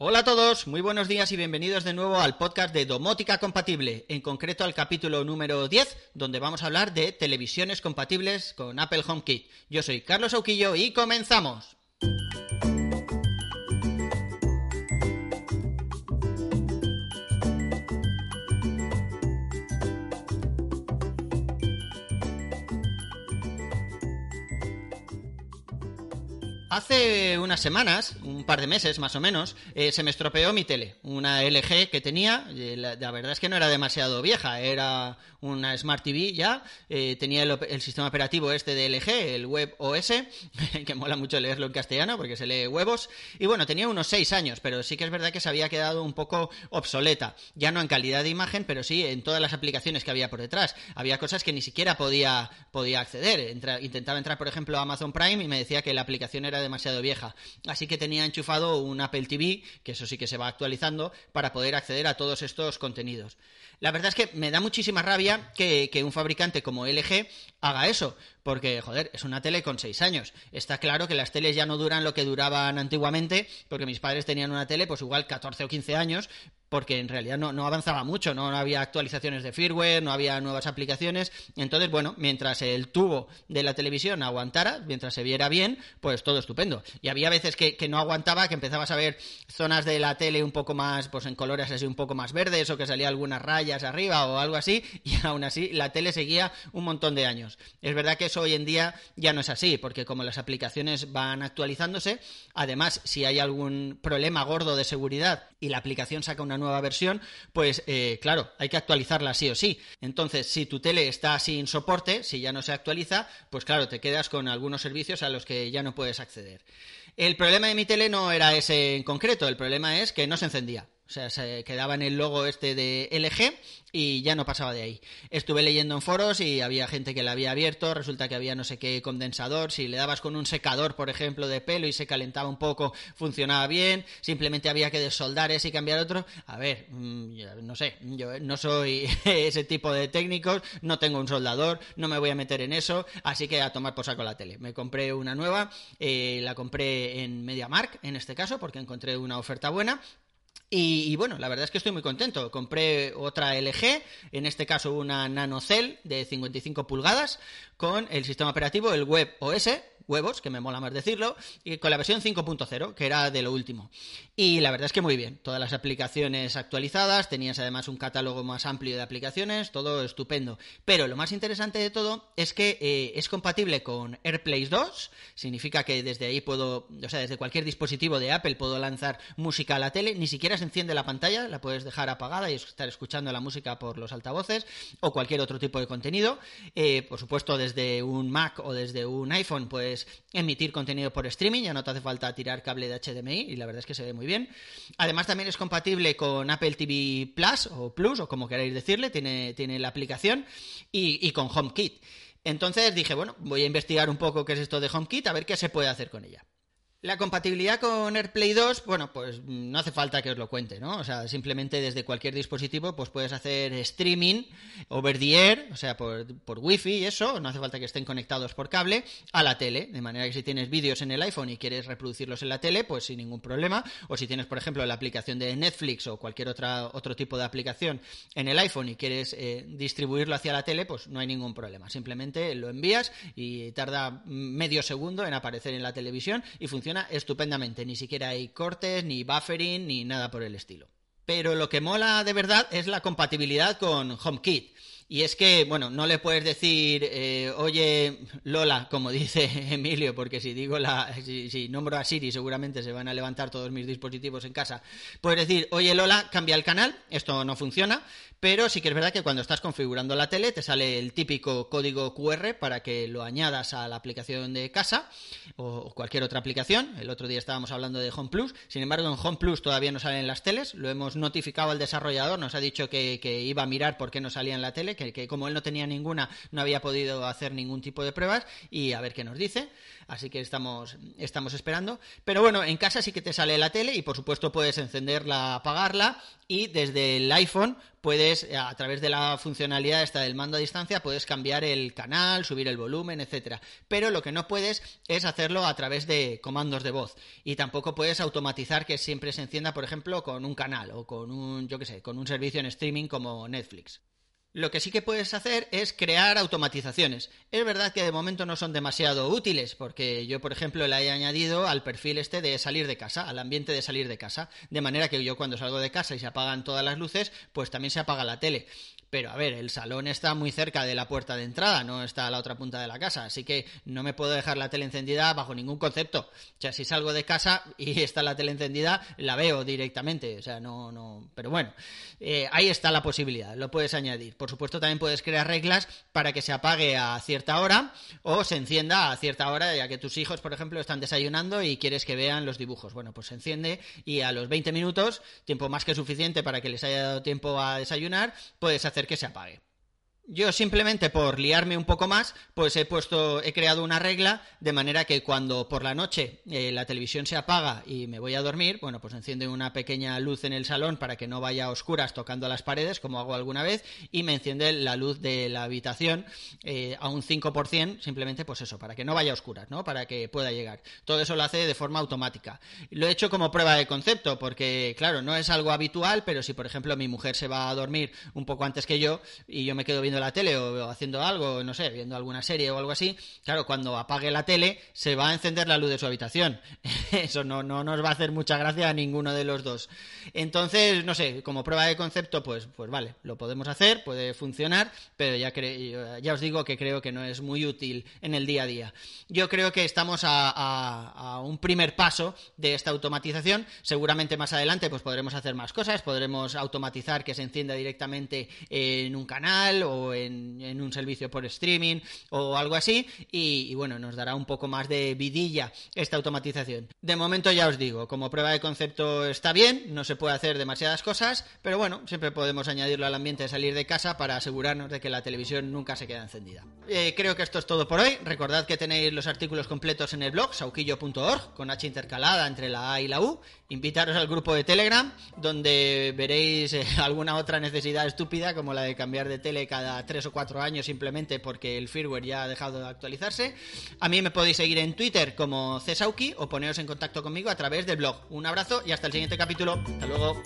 Hola a todos, muy buenos días y bienvenidos de nuevo al podcast de Domótica Compatible, en concreto al capítulo número 10, donde vamos a hablar de televisiones compatibles con Apple HomeKit. Yo soy Carlos Auquillo y comenzamos. Hace unas semanas, un par de meses más o menos, eh, se me estropeó mi tele, una LG que tenía, la, verdad es que no era demasiado vieja, era una Smart TV ya, eh, tenía el, el, sistema operativo este de LG, el Web OS, que mola mucho leerlo en castellano porque se lee huevos, y bueno, tenía unos 6 años, pero sí que es verdad que se había quedado un poco obsoleta, ya no en calidad de imagen, pero sí en todas las aplicaciones que había por detrás, había cosas que ni siquiera podía, podía acceder, intentaba entrar por ejemplo a Amazon Prime y me decía que la aplicación era demasiado vieja. Así que tenía enchufado un Apple TV, que eso sí que se va actualizando, para poder acceder a todos estos contenidos. La verdad es que me da muchísima rabia que, que un fabricante como LG haga eso, porque, joder, es una tele con 6 años. Está claro que las teles ya no duran lo que duraban antiguamente, porque mis padres tenían una tele, pues igual 14 o 15 años, porque en realidad no, avanzaba mucho, ¿no? no había actualizaciones de firmware, no había nuevas aplicaciones. Entonces, bueno, mientras el tubo de la televisión aguantara, mientras se viera bien, pues todo estupendo. Y había veces que, que, no aguantaba, que empezabas a ver zonas de la tele un poco más, pues en colores así un poco más verdes, o que salía algunas rayas arriba o algo así, y aún así la tele seguía un montón de años. Es verdad que eso hoy en día ya no es así, porque como las aplicaciones van actualizándose, además, si hay algún problema gordo de seguridad y la aplicación saca una nueva versión, pues eh, claro, hay que actualizarla sí o sí. Entonces, si tu tele está sin soporte, si ya no se actualiza, pues claro, te quedas con algunos servicios a los que ya no puedes acceder. El problema de mi tele no era ese en concreto, el problema es que no se encendía. O sea, se quedaba en el logo este de LG y ya no pasaba de ahí. Estuve leyendo en foros y había gente que la había abierto, resulta que había no sé qué condensador, si le dabas con un secador, por ejemplo, de pelo y se calentaba un poco, funcionaba bien, simplemente había que desoldar ese y cambiar otro. A ver, no sé, yo no soy ese tipo de técnicos, no tengo un soldador, no me voy a meter en eso, así que a tomar por saco la tele. Me compré una nueva, eh, la compré en MediaMark, en este caso, porque encontré una oferta buena, y, bueno, la verdad es que estoy muy contento. Compré otra LG, en este caso una NanoCell de 55 pulgadas, con el sistema operativo, el Web OS, huevos, que me mola más decirlo, y con la versión 5.0, que era de lo último. Y la verdad es que muy bien, todas las aplicaciones actualizadas, tenías además un catálogo más amplio de aplicaciones, todo estupendo. Pero lo más interesante de todo es que eh, es compatible con AirPlay 2, significa que desde ahí puedo, o sea, desde cualquier dispositivo de Apple puedo lanzar música a la tele, ni siquiera enciende la pantalla, la puedes dejar apagada y estar escuchando la música por los altavoces o cualquier otro tipo de contenido. Eh, por supuesto, desde un Mac o desde un iPhone, pues emitir contenido por streaming, ya no te hace falta tirar cable de HDMI y la verdad es que se ve muy bien. Además también es compatible con Apple TV Plus o Plus o como queráis decirle, tiene, tiene la aplicación y, y con HomeKit. Entonces dije, bueno, voy a investigar un poco qué es esto de HomeKit, a ver qué se puede hacer con ella. La compatibilidad con AirPlay 2, bueno, pues no hace falta que os lo cuente, ¿no? O sea, simplemente desde cualquier dispositivo pues puedes hacer streaming over the air, o sea, por, por wifi y eso, no hace falta que estén conectados por cable, a la tele, de manera que si tienes vídeos en el iPhone y quieres reproducirlos en la tele, pues sin ningún problema, o si tienes, por ejemplo, la aplicación de Netflix o cualquier otra, otro tipo de aplicación en el iPhone y quieres eh, distribuirlo hacia la tele, pues no hay ningún problema, simplemente lo envías y tarda medio segundo en aparecer en la televisión y funciona estupendamente, ni siquiera hay cortes, ni buffering, ni nada por el estilo. Pero lo que mola de verdad es la compatibilidad con HomeKit. Y es que, bueno, no le puedes decir, eh, oye, Lola, como dice Emilio, porque si digo la, si, nombro a Siri, seguramente se van a levantar todos mis dispositivos en casa. Puedes decir, oye, Lola, cambia el canal, esto no funciona, pero sí que es verdad que cuando estás configurando la tele te sale el típico código QR para que lo añadas a la aplicación de casa o cualquier otra aplicación. El otro día estábamos hablando de Home Plus, sin embargo, en Home Plus todavía no salen las teles, lo hemos notificado al desarrollador, nos ha dicho que, que iba a mirar por qué no salía en la tele que, como él no tenía ninguna, no había podido hacer ningún tipo de pruebas y a ver qué nos dice. Así que estamos, estamos esperando. Pero bueno, en casa sí que te sale la tele y por supuesto puedes encenderla, apagarla y desde el iPhone puedes, a través de la funcionalidad esta del mando a distancia, puedes cambiar el canal, subir el volumen, etcétera. Pero lo que no puedes es hacerlo a través de comandos de voz. Y tampoco puedes automatizar que siempre se encienda, por ejemplo, con un canal o con un, yo qué sé, con un servicio en streaming como Netflix. Lo que sí que puedes hacer es crear automatizaciones. Es verdad que de momento no son demasiado útiles, porque yo, por ejemplo, la he añadido al perfil este de salir de casa, al ambiente de salir de casa, de manera que yo cuando salgo de casa y se apagan todas las luces, pues también se apaga la tele. Pero a ver, el salón está muy cerca de la puerta de entrada, no está a la otra punta de la casa, así que no me puedo dejar la tele encendida bajo ningún concepto. O sea, si salgo de casa y está la tele encendida, la veo directamente. O sea, no, no. Pero bueno, eh, ahí está la posibilidad, lo puedes añadir. Por supuesto, también puedes crear reglas para que se apague a cierta hora o se encienda a cierta hora, ya que tus hijos, por ejemplo, están desayunando y quieres que vean los dibujos. Bueno, pues se enciende y a los 20 minutos, tiempo más que suficiente para que les haya dado tiempo a desayunar, puedes hacer que se apague. Yo simplemente por liarme un poco más, pues he puesto, he creado una regla de manera que cuando por la noche eh, la televisión se apaga y me voy a dormir, bueno, pues enciende una pequeña luz en el salón para que no vaya a oscuras tocando las paredes, como hago alguna vez, y me enciende la luz de la habitación eh, a un 5%, simplemente pues eso, para que no vaya a oscuras, ¿no? Para que pueda llegar. Todo eso lo hace de forma automática. Lo he hecho como prueba de concepto, porque claro, no es algo habitual, pero si por ejemplo mi mujer se va a dormir un poco antes que yo y yo me quedo viendo la tele o, haciendo algo, no sé, viendo alguna serie o algo así, claro, cuando apague la tele se va a encender la luz de su habitación. Eso no, no nos va a hacer mucha gracia a ninguno de los dos. Entonces, no sé, como prueba de concepto, pues, pues vale, lo podemos hacer, puede funcionar, pero ya, ya os digo que creo que no es muy útil en el día a día. Yo creo que estamos a, a un primer paso de esta automatización. Seguramente más adelante pues podremos hacer más cosas, podremos automatizar que se encienda directamente en un canal o en, un servicio por streaming o algo así y, bueno, nos dará un poco más de vidilla esta automatización. De momento ya os digo, como prueba de concepto está bien, no se puede hacer demasiadas cosas, pero bueno, siempre podemos añadirlo al ambiente de salir de casa para asegurarnos de que la televisión nunca se queda encendida. Eh, creo que esto es todo por hoy. Recordad que tenéis los artículos completos en el blog sauquillo.org con H intercalada entre la A y la U. Invitaros al grupo de Telegram donde veréis eh, alguna otra necesidad estúpida como la de cambiar de tele cada tres o cuatro años simplemente porque el firmware ya ha dejado de actualizarse. A mí me podéis seguir en Twitter como Cesauki o poneros en contacto conmigo a través del blog. Un abrazo y hasta el siguiente capítulo. Hasta luego.